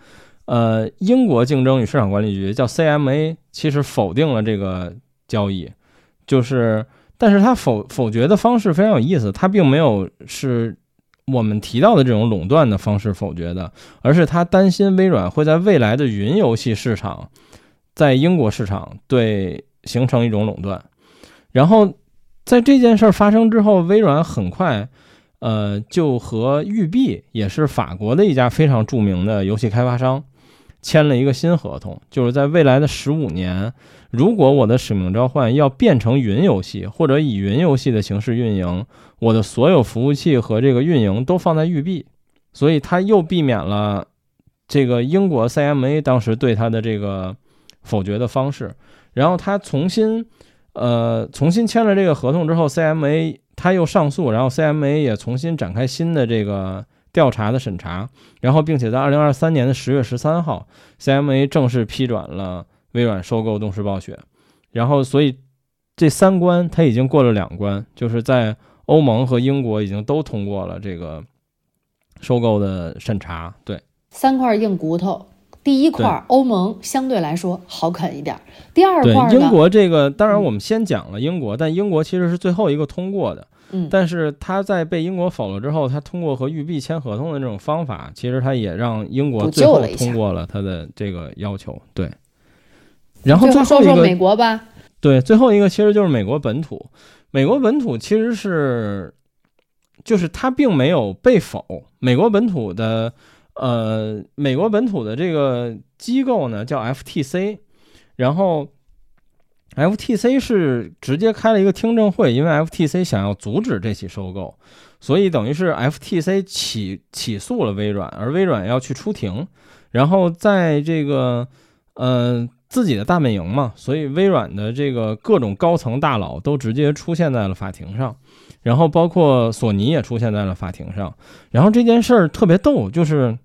呃，英国竞争与市场管理局叫 CMA，其实否定了这个交易，就是，但是他否否决的方式非常有意思，他并没有是我们提到的这种垄断的方式否决的，而是他担心微软会在未来的云游戏市场，在英国市场对形成一种垄断，然后在这件事儿发生之后，微软很快。呃，就和育碧也是法国的一家非常著名的游戏开发商签了一个新合同，就是在未来的十五年，如果我的使命召唤要变成云游戏，或者以云游戏的形式运营，我的所有服务器和这个运营都放在育碧，所以他又避免了这个英国 CMA 当时对他的这个否决的方式，然后他重新呃重新签了这个合同之后，CMA 他又上诉，然后 CMA 也重新展开新的这个调查的审查，然后并且在二零二三年的十月十三号，CMA 正式批准了微软收购动视暴雪，然后所以这三关他已经过了两关，就是在欧盟和英国已经都通过了这个收购的审查，对。三块硬骨头。第一块欧盟相对来说好啃一点儿，第二块，英国这个，当然嗯我们先讲了英国，但英国其实是最后一个通过的。嗯，但是他在被英国否了之后，他通过和育碧签合同的这种方法，其实他也让英国补最后通过了他的这个要求。对，然后最后说说美国吧，对，最后一个其实就是美国本土。美国本土其实是，就是它并没有被否。美国本土的，呃，美国本土的这个机构呢叫 FTC，然后 FTC 是直接开了一个听证会，因为 FTC 想要阻止这起收购，所以等于是 FTC 起起诉了微软，而微软要去出庭，然后在这个，呃。自己的大本营嘛，所以微软的这个各种高层大佬都直接出现在了法庭上，然后包括索尼也出现在了法庭上。然后这件事儿特别逗，就是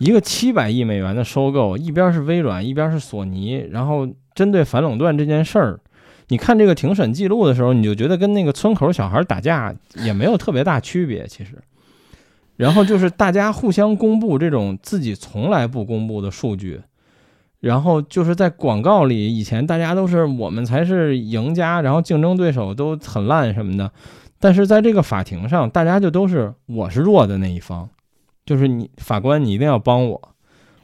一个七百亿美元的收购，一边是微软，一边是索尼，然后针对反垄断这件事儿，你看这个庭审记录的时候，你就觉得跟那个村口小孩打架也没有特别大区别，其实。然后就是大家互相公布这种自己从来不公布的数据。然后就是在广告里，以前大家都是我们才是赢家，然后竞争对手都很烂什么的，但是在这个法庭上，大家就都是我是弱的那一方，就是你法官你一定要帮我，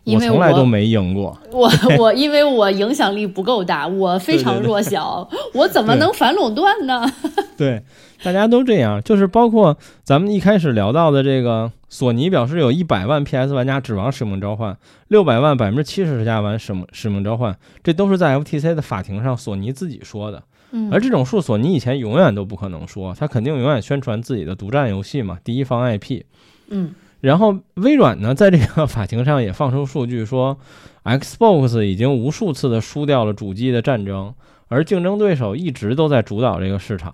因为从来都没赢过。我我因为我影响力不够大，我非常弱小，我怎么能反垄断呢？对，大家都这样，就是包括咱们一开始聊到的这个，索尼表示有一百万 PS 玩家指望《使命召唤》，六百万百分之七十家玩《使命使命召唤》，这都是在 FTC 的法庭上索尼自己说的。嗯而这种数，索尼以前永远都不可能说，他肯定永远宣传自己的独占游戏嘛，第一方 IP。嗯然后微软呢，在这个法庭上也放出数据说，Xbox 已经无数次的输掉了主机的战争，而竞争对手一直都在主导这个市场。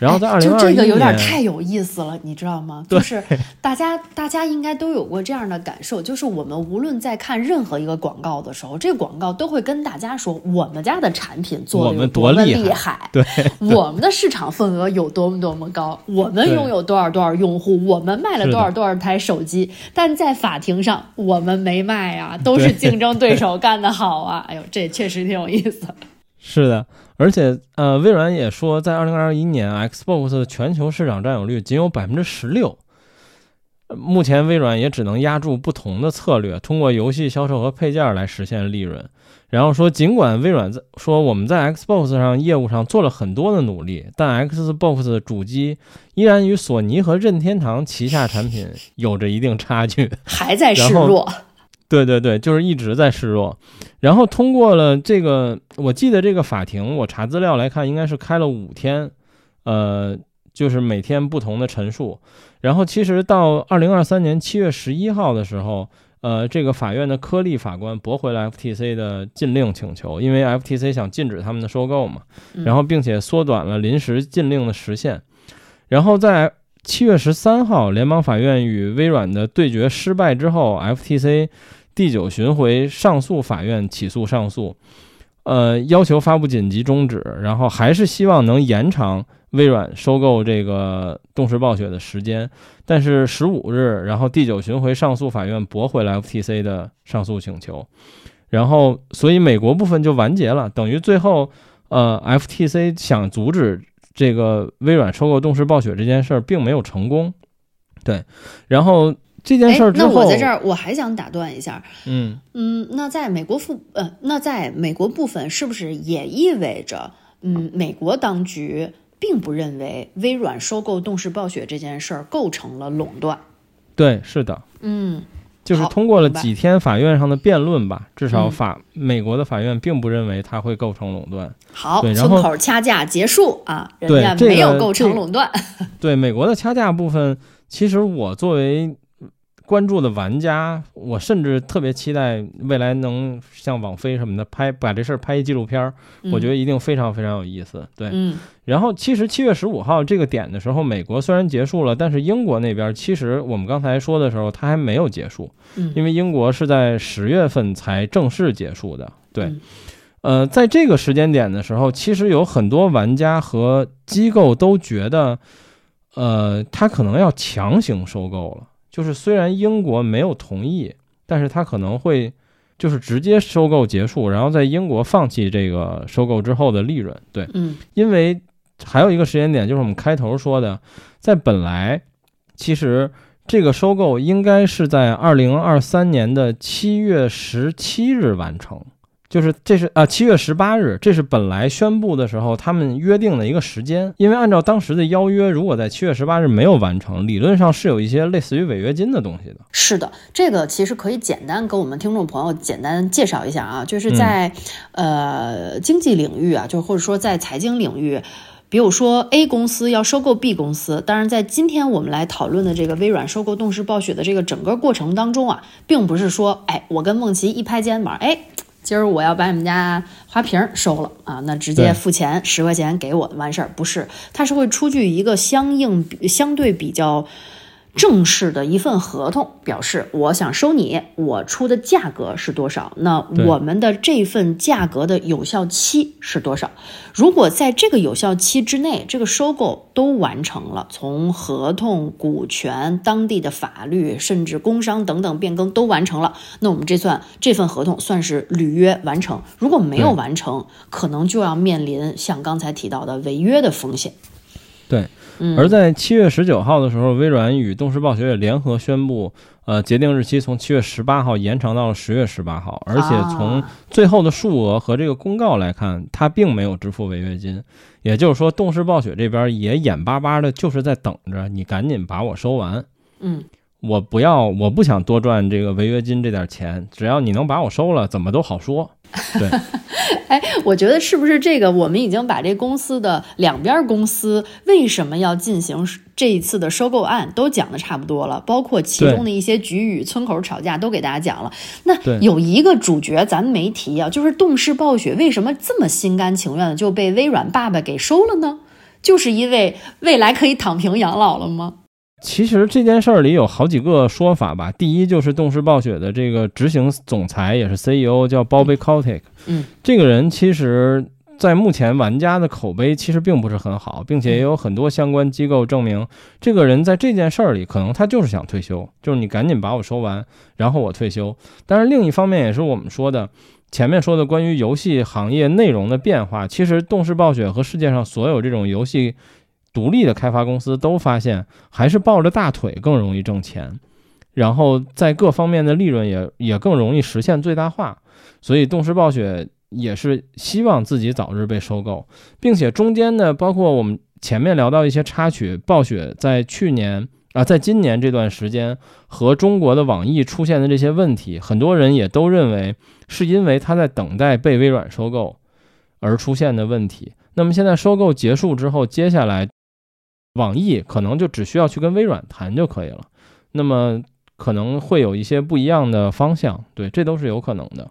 然后在二哎就零二一这个有点，太有意思了，你知道吗？就是大家大家应该都有过这样的感受，就是我们无论在看任何一个广告的时候，这个广告都会跟大家说我们家的产品做的有么多厉害厉害，对，我们的市场份额有多么多么高，我们拥有多少多少用户，我们卖了多少多少台手机，但在法庭上我们没卖啊，都是竞争对手干得好啊！哎呦，这确实挺有意思。是的，而且呃，微软也说，在二零二一年，Xbox 的全球市场占有率仅有百分之十六。目前微软也只能压住不同的策略，通过游戏销售和配件来实现利润。然后说，尽管微软在说我们在 Xbox 上业务上做了很多的努力，但 Xbox 主机依然与索尼和任天堂旗下产品有着一定差距，还在示弱。对对对，就是一直在示弱。然后通过了这个，我记得这个法庭，我查资料来看，应该是开了五天，呃，就是每天不同的陈述。然后其实到二零二三年七月十一号的时候。呃，这个法院的科利法官驳回了 FTC 的禁令请求，因为 FTC 想禁止他们的收购嘛，然后并且缩短了临时禁令的时限。然后在七月十三号，联邦法院与微软的对决失败之后，FTC 第九巡回上诉法院起诉上诉，呃，要求发布紧急终止，然后还是希望能延长。微软收购这个动视暴雪的时间，但是十五日，然后第九巡回上诉法院驳回了 FTC 的上诉请求，然后所以美国部分就完结了，等于最后，呃，FTC 想阻止这个微软收购动视暴雪这件事儿并没有成功，对，然后这件事儿之后，那我在这儿我还想打断一下，嗯嗯，那在美国部呃，那在美国部分是不是也意味着，嗯，美国当局？并不认为微软收购动视暴雪这件事儿构成了垄断。对，是的，嗯，就是通过了几天法院上的辩论吧，至少法美国的法院并不认为它会构成垄断。好，村口掐架结束啊，人家没有构成垄断。对美国的掐架部分，其实我作为。关注的玩家，我甚至特别期待未来能像网飞什么的拍把这事儿拍一纪录片儿，我觉得一定非常非常有意思。对，然后其实七月十五号这个点的时候，美国虽然结束了，但是英国那边其实我们刚才说的时候，它还没有结束，因为英国是在十月份才正式结束的。对，呃，在这个时间点的时候，其实有很多玩家和机构都觉得，呃，他可能要强行收购了。就是虽然英国没有同意，但是他可能会就是直接收购结束，然后在英国放弃这个收购之后的利润。对，嗯，因为还有一个时间点，就是我们开头说的，在本来其实这个收购应该是在二零二三年的七月十七日完成。就是这是啊，七月十八日，这是本来宣布的时候他们约定的一个时间。因为按照当时的邀约，如果在七月十八日没有完成，理论上是有一些类似于违约金的东西的。是的，这个其实可以简单给我们听众朋友简单介绍一下啊，就是在呃经济领域啊，就或者说在财经领域，比如说 A 公司要收购 B 公司，当然在今天我们来讨论的这个微软收购动视暴雪的这个整个过程当中啊，并不是说哎我跟梦琪一拍肩膀，哎。今儿我要把你们家花瓶收了啊，那直接付钱十块钱给我完事儿，不是，他是会出具一个相应相对比较。正式的一份合同表示，我想收你，我出的价格是多少？那我们的这份价格的有效期是多少？如果在这个有效期之内，这个收购都完成了，从合同、股权、当地的法律，甚至工商等等变更都完成了，那我们这算这份合同算是履约完成。如果没有完成，可能就要面临像刚才提到的违约的风险。对。而在七月十九号的时候，微软与动视暴雪也联合宣布，呃，决定日期从七月十八号延长到了十月十八号。而且从最后的数额和这个公告来看，它并没有支付违约金。也就是说，动视暴雪这边也眼巴巴的，就是在等着你赶紧把我收完。嗯，我不要，我不想多赚这个违约金这点钱，只要你能把我收了，怎么都好说。对。哎，我觉得是不是这个？我们已经把这公司的两边公司为什么要进行这一次的收购案都讲的差不多了，包括其中的一些局与、村口吵架都给大家讲了。那有一个主角咱们没提啊，就是动视暴雪为什么这么心甘情愿的就被微软爸爸给收了呢？就是因为未来可以躺平养老了吗？其实这件事儿里有好几个说法吧。第一就是动视暴雪的这个执行总裁也是 CEO 叫 Bobby Kotick，嗯，这个人其实，在目前玩家的口碑其实并不是很好，并且也有很多相关机构证明，这个人在这件事儿里可能他就是想退休，就是你赶紧把我收完，然后我退休。但是另一方面也是我们说的前面说的关于游戏行业内容的变化，其实动视暴雪和世界上所有这种游戏。独立的开发公司都发现，还是抱着大腿更容易挣钱，然后在各方面的利润也也更容易实现最大化。所以，动视暴雪也是希望自己早日被收购，并且中间呢，包括我们前面聊到一些插曲，暴雪在去年啊，在今年这段时间和中国的网易出现的这些问题，很多人也都认为是因为他在等待被微软收购而出现的问题。那么现在收购结束之后，接下来网易可能就只需要去跟微软谈就可以了。那么可能会有一些不一样的方向，对，这都是有可能的。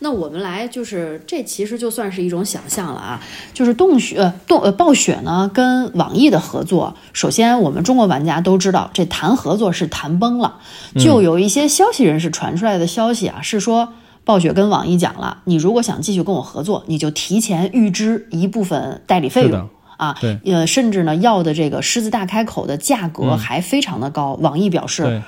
那我们来就是这其实就算是一种想象了啊，就是动雪洞呃暴雪呢跟网易的合作，首先我们中国玩家都知道这谈合作是谈崩了，就有一些消息人士传出来的消息啊，是说暴雪跟网易讲了，你如果想继续跟我合作，你就提前预支一部分代理费用啊，对，呃，甚至呢要的这个狮子大开口的价格还非常的高，网易表示，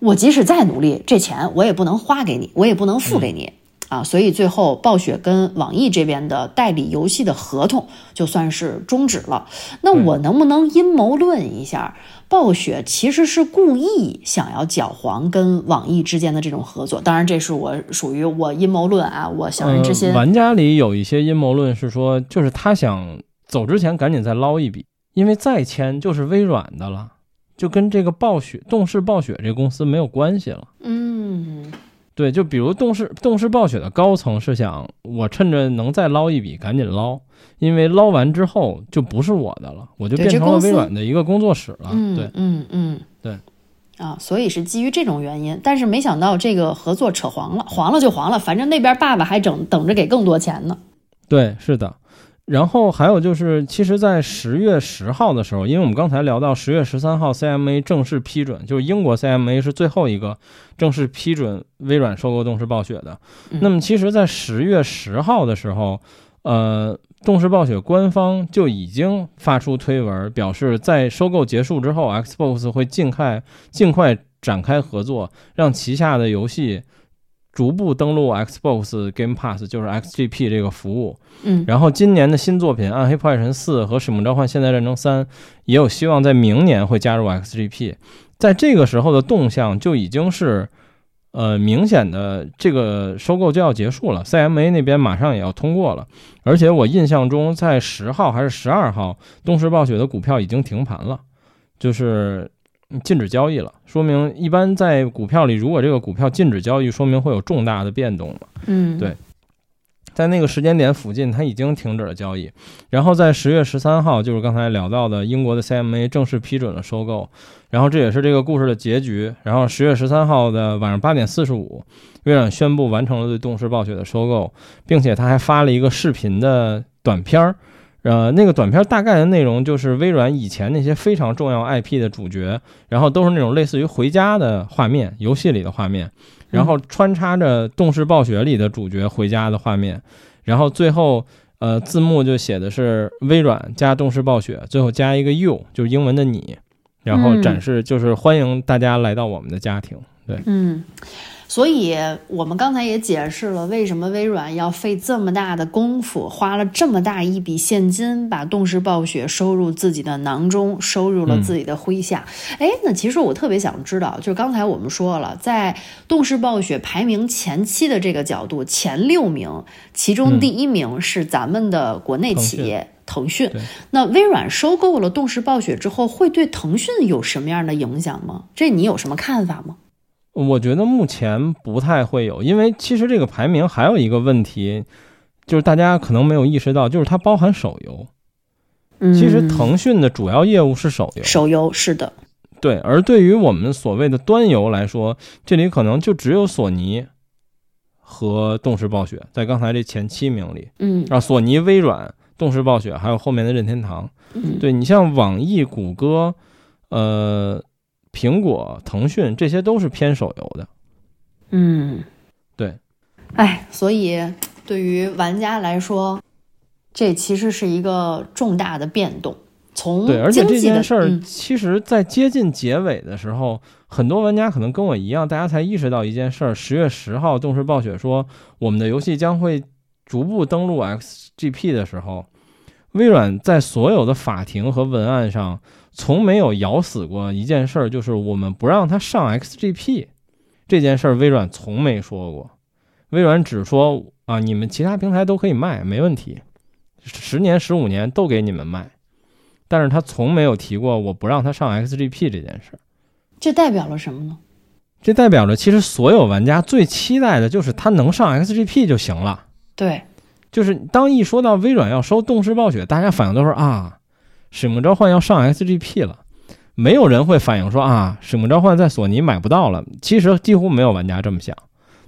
我即使再努力，这钱我也不能花给你，我也不能付给你。啊，所以最后暴雪跟网易这边的代理游戏的合同就算是终止了。那我能不能阴谋论一下，暴雪其实是故意想要搅黄跟网易之间的这种合作？当然，这是我属于我阴谋论啊，我小人之心。玩家里有一些阴谋论是说，就是他想走之前赶紧再捞一笔，因为再签就是微软的了，就跟这个暴雪、动视暴雪这公司没有关系了。嗯。对，就比如动视动视暴雪的高层是想，我趁着能再捞一笔，赶紧捞，因为捞完之后就不是我的了，我就变成了微软的一个工作室了。对，嗯嗯，对，啊，所以是基于这种原因，但是没想到这个合作扯黄了，黄了就黄了，反正那边爸爸还整等着给更多钱呢。对，是的。然后还有就是，其实，在十月十号的时候，因为我们刚才聊到十月十三号，CMA 正式批准，就是英国 CMA 是最后一个正式批准微软收购动视暴雪的。那么，其实，在十月十号的时候，呃，动视暴雪官方就已经发出推文，表示在收购结束之后，Xbox 会尽快尽快展开合作，让旗下的游戏。逐步登陆 Xbox Game Pass，就是 XGP 这个服务。嗯，然后今年的新作品《暗黑破坏神四》和《使命召唤：现代战争三》也有希望在明年会加入 XGP。在这个时候的动向就已经是，呃，明显的这个收购就要结束了，CMA 那边马上也要通过了。而且我印象中，在十号还是十二号，东石暴雪的股票已经停盘了，就是。禁止交易了，说明一般在股票里，如果这个股票禁止交易，说明会有重大的变动了。嗯，对，在那个时间点附近，它已经停止了交易。然后在十月十三号，就是刚才聊到的，英国的 CMA 正式批准了收购。然后这也是这个故事的结局。然后十月十三号的晚上八点四十五，微软宣布完成了对动视暴雪的收购，并且他还发了一个视频的短片儿。呃，那个短片大概的内容就是微软以前那些非常重要 IP 的主角，然后都是那种类似于回家的画面，游戏里的画面，然后穿插着动视暴雪里的主角回家的画面，然后最后呃字幕就写的是微软加动视暴雪，最后加一个 you，就是英文的你，然后展示就是欢迎大家来到我们的家庭，对，嗯。所以，我们刚才也解释了为什么微软要费这么大的功夫，花了这么大一笔现金，把动视暴雪收入自己的囊中，收入了自己的麾下。哎，那其实我特别想知道，就是刚才我们说了，在动视暴雪排名前期的这个角度，前六名，其中第一名是咱们的国内企业腾讯。那微软收购了动视暴雪之后，会对腾讯有什么样的影响吗？这你有什么看法吗？我觉得目前不太会有，因为其实这个排名还有一个问题，就是大家可能没有意识到，就是它包含手游。其实腾讯的主要业务是手游，手游是的，对。而对于我们所谓的端游来说，这里可能就只有索尼和动视暴雪在刚才这前七名里。嗯，啊，索尼、微软、动视暴雪，还有后面的任天堂。嗯，对你像网易、谷歌，呃。苹果、腾讯这些都是偏手游的，嗯，对，哎，所以对于玩家来说，这其实是一个重大的变动。从对，而且这件事儿，其实，在接近结尾的时候，很多玩家可能跟我一样，大家才意识到一件事儿：十月十号，动视暴雪说我们的游戏将会逐步登陆 XGP 的时候，微软在所有的法庭和文案上，从没有咬死过一件事儿，就是我们不让它上 XGP 这件事儿，微软从没说过。微软只说啊，你们其他平台都可以卖，没问题，十年、十五年都给你们卖。但是他从没有提过我不让他上 XGP 这件事儿。这代表了什么呢？这代表着其实所有玩家最期待的就是它能上 XGP 就行了。对。就是当一说到微软要收动视暴雪，大家反应都是啊，使命召唤要上 XGP 了，没有人会反映说啊，使命召唤在索尼买不到了。其实几乎没有玩家这么想，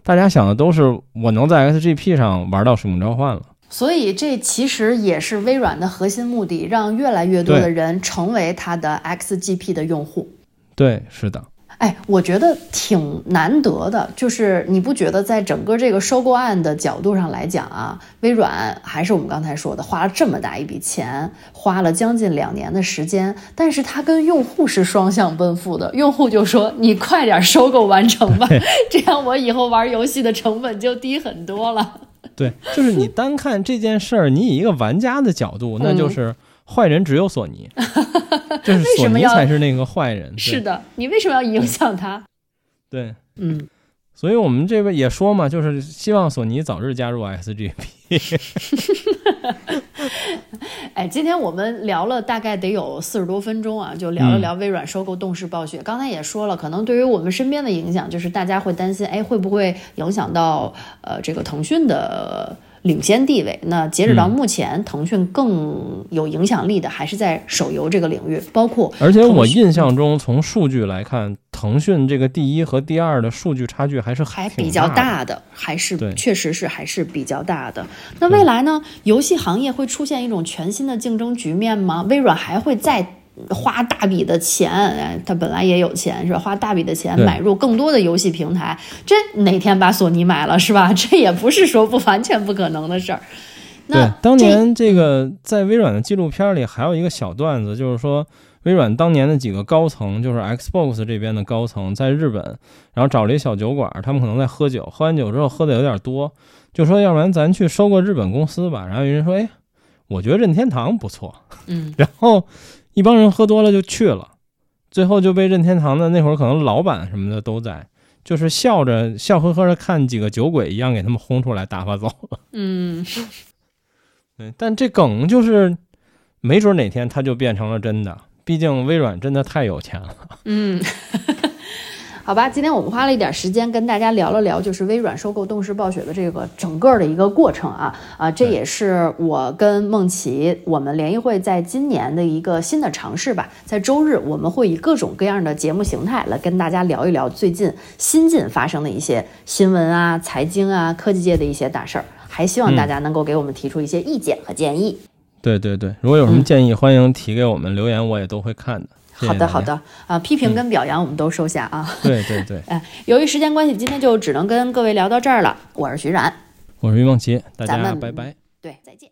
大家想的都是我能在 XGP 上玩到使命召唤了。所以这其实也是微软的核心目的，让越来越多的人成为它的 XGP 的用户。对，是的。哎，我觉得挺难得的，就是你不觉得在整个这个收购案的角度上来讲啊，微软还是我们刚才说的，花了这么大一笔钱，花了将近两年的时间，但是它跟用户是双向奔赴的，用户就说你快点收购完成吧，这样我以后玩游戏的成本就低很多了。对，就是你 单看这件事儿，你以一个玩家的角度，那就是。坏人只有索尼，就是索尼才是那个坏人。是的，你为什么要影响他？对，嗯，所以我们这边也说嘛，就是希望索尼早日加入 SGP。哎，今天我们聊了大概得有四十多分钟啊，就聊了聊微软收购动视暴雪。刚才也说了，可能对于我们身边的影响，就是大家会担心，哎，会不会影响到呃这个腾讯的？领先地位。那截止到目前，腾讯更有影响力的还是在手游这个领域，包括。而且我印象中，从数据来看，腾讯这个第一和第二的数据差距还是还比较大的，还是确实是还是比较大的。那未来呢？游戏行业会出现一种全新的竞争局面吗？微软还会再？花大笔的钱，他本来也有钱，是吧？花大笔的钱买入更多的游戏平台，这哪天把索尼买了，是吧？这也不是说不完全不可能的事儿。那，当年这个在微软的纪录片里还有一个小段子，就是说微软当年的几个高层，就是 Xbox 这边的高层，在日本，然后找了一小酒馆，他们可能在喝酒，喝完酒之后喝的有点多，就说要不然咱去收购日本公司吧。然后有人说，哎，我觉得任天堂不错，嗯，然后。一帮人喝多了就去了，最后就被任天堂的那会儿可能老板什么的都在，就是笑着笑呵呵的看几个酒鬼一样给他们轰出来打发走了。嗯，对，但这梗就是没准哪天它就变成了真的，毕竟微软真的太有钱了。嗯。好吧，今天我们花了一点时间跟大家聊了聊，就是微软收购动视暴雪的这个整个的一个过程啊啊，这也是我跟梦琪我们联谊会在今年的一个新的尝试吧。在周日，我们会以各种各样的节目形态来跟大家聊一聊最近新近发生的一些新闻啊、财经啊、科技界的一些大事儿，还希望大家能够给我们提出一些意见和建议。对对对，如果有什么建议，欢迎提给我们留言，我也都会看的。好的，好的啊，批评跟表扬我们都收下啊。对对对，哎，由于时间关系，今天就只能跟各位聊到这儿了。我是徐冉，我是于梦琪，大家拜拜。对，再见。